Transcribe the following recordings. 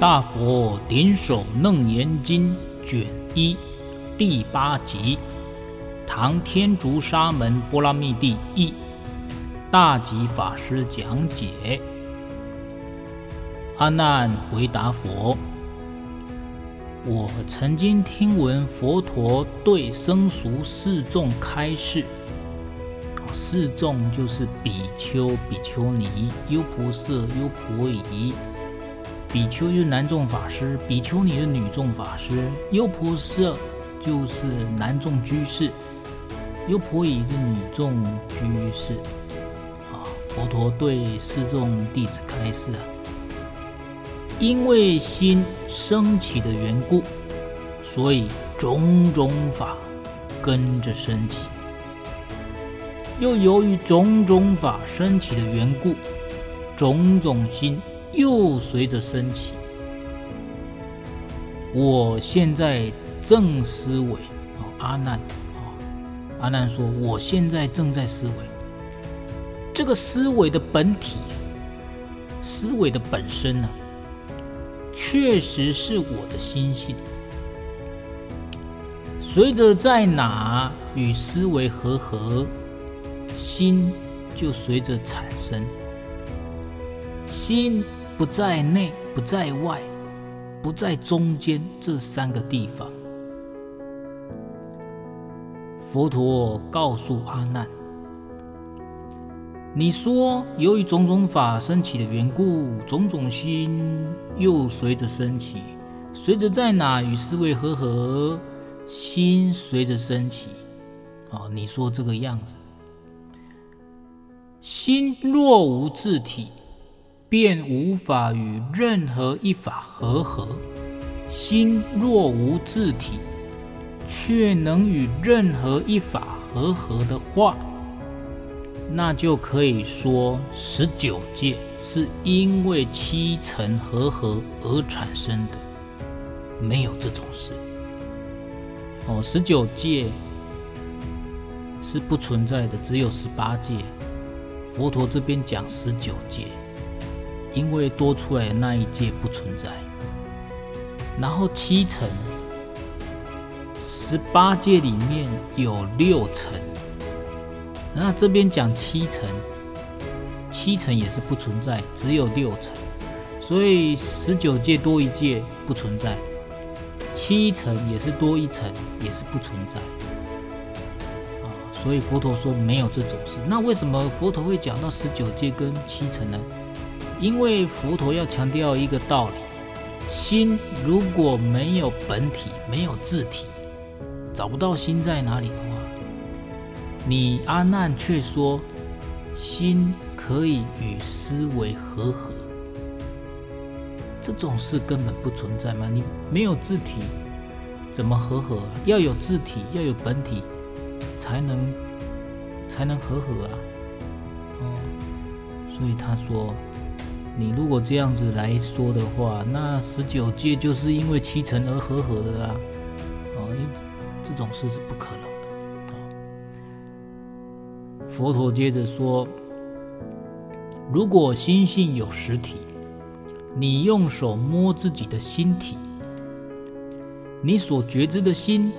大佛顶首楞严经卷一第八集，唐天竺沙门波拉密帝一，大吉法师讲解。阿难回答佛：“我曾经听闻佛陀对僧俗四众开示，四众就是比丘、比丘尼、优婆塞、优婆夷。”比丘就是男众法师，比丘尼的女众法师，优婆塞就是男众居士，优婆夷是女众居士。啊，佛陀对四众弟子开示啊，因为心升起的缘故，所以种种法跟着升起；又由于种种法升起的缘故，种种心。又随着升起。我现在正思维，阿难，阿难说，我现在正在思维。这个思维的本体，思维的本身呢，确实是我的心性。随着在哪与思维和合，心就随着产生。心。不在内，不在外，不在中间这三个地方。佛陀告诉阿难：“你说，由于种种法升起的缘故，种种心又随着升起，随着在哪与思维和合，心随着升起。哦，你说这个样子，心若无自体。”便无法与任何一法和合。心若无自体，却能与任何一法和合的话，那就可以说十九界是因为七尘和合而产生的。没有这种事。哦，十九界是不存在的，只有十八界。佛陀这边讲十九界。因为多出来的那一界不存在，然后七尘，十八界里面有六尘，那这边讲七尘，七尘也是不存在，只有六尘，所以十九界多一界不存在，七尘也是多一层，也是不存在，啊，所以佛陀说没有这种事。那为什么佛陀会讲到十九界跟七层呢？因为佛陀要强调一个道理：心如果没有本体、没有自体，找不到心在哪里的话，你阿难却说心可以与思维和合，这种事根本不存在吗？你没有自体，怎么和合啊？要有自体，要有本体，才能才能和合啊！哦，所以他说。你如果这样子来说的话，那十九界就是因为七尘而和合的啊！哦，因这种事是不可能的。佛陀接着说：如果心性有实体，你用手摸自己的心体，你所觉知的心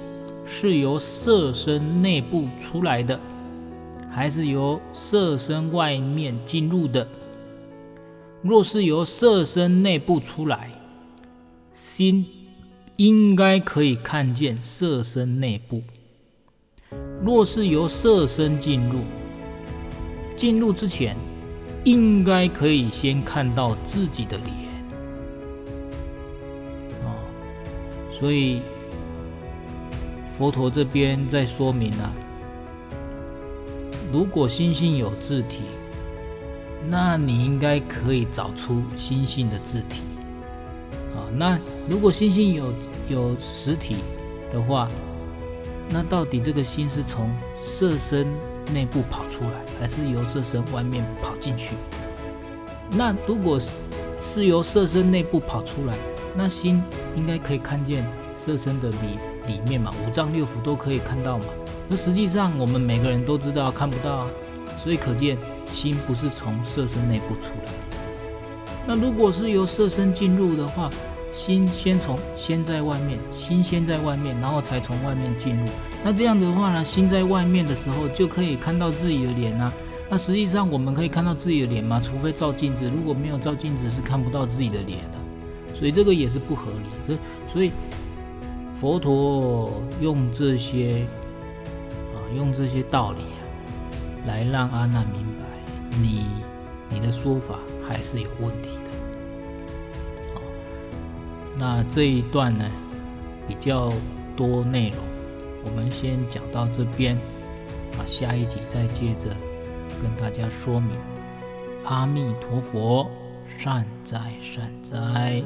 是由色身内部出来的，还是由色身外面进入的？若是由色身内部出来，心应该可以看见色身内部；若是由色身进入，进入之前，应该可以先看到自己的脸。哦，所以佛陀这边在说明啊，如果心性有自体。那你应该可以找出心性的字体，啊，那如果心性有有实体的话，那到底这个心是从色身内部跑出来，还是由色身外面跑进去？那如果是是由色身内部跑出来，那心应该可以看见色身的里里面嘛，五脏六腑都可以看到嘛。那实际上我们每个人都知道看不到啊，所以可见。心不是从色身内部出来，那如果是由色身进入的话，心先从先在外面，心先在外面，然后才从外面进入。那这样子的话呢，心在外面的时候就可以看到自己的脸啊。那实际上我们可以看到自己的脸吗？除非照镜子，如果没有照镜子是看不到自己的脸的。所以这个也是不合理的。所以佛陀用这些啊，用这些道理，来让阿难明白，你你的说法还是有问题的。好，那这一段呢，比较多内容，我们先讲到这边啊，下一集再接着。跟大家说明，阿弥陀佛，善哉善哉。